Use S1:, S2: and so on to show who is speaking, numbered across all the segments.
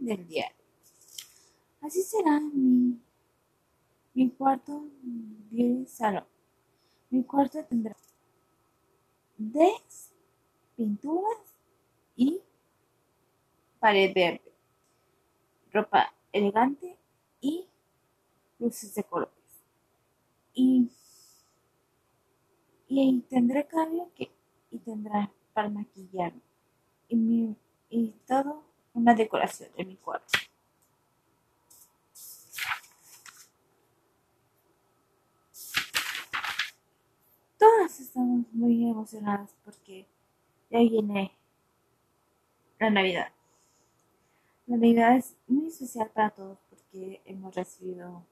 S1: del diario. Así será mi, mi cuarto de salón. Mi cuarto tendrá des, pinturas y pared verde, ropa elegante y luces de colores. Y, y tendré cabello que y tendrá para maquillarme y, mi, y todo una decoración de mi cuarto. Todas estamos muy emocionadas porque ya viene la Navidad. La Navidad es muy especial para todos porque hemos recibido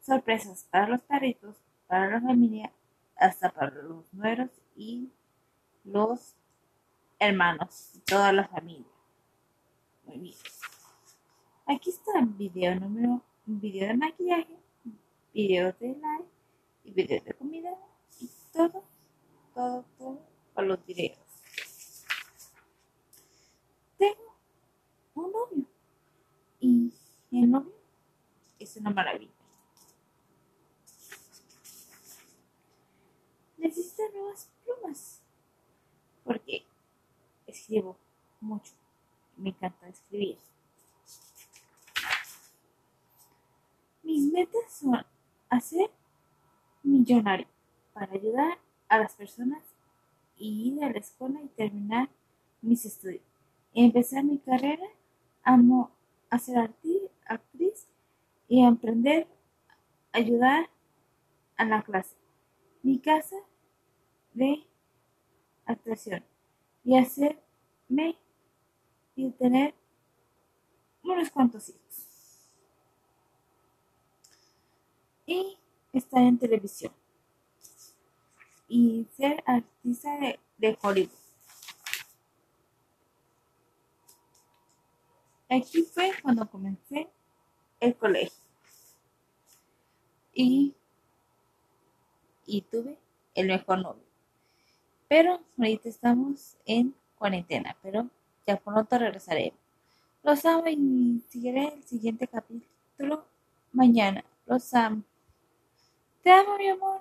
S1: sorpresas para los perritos, para la familia, hasta para los nueros y los hermanos y toda la familia. Bien. Aquí está el video número, video de maquillaje, video de live y video de comida y todo, todo, todo para los videos. Tengo un novio y el novio es una maravilla. Necesito nuevas plumas porque escribo mucho. Me encanta escribir. Mis metas son hacer millonario para ayudar a las personas y ir a la escuela y terminar mis estudios. Empezar mi carrera, amo a ser actriz y emprender, ayudar a la clase. Mi casa de actuación y hacerme y tener unos cuantos hijos. Y estar en televisión. Y ser artista de, de Hollywood. Aquí fue cuando comencé el colegio. Y, y tuve el mejor novio. Pero ahorita estamos en cuarentena, pero ya pronto regresaremos. Los amo y seguiré el siguiente capítulo mañana. Los amo. Te amo, mi amor.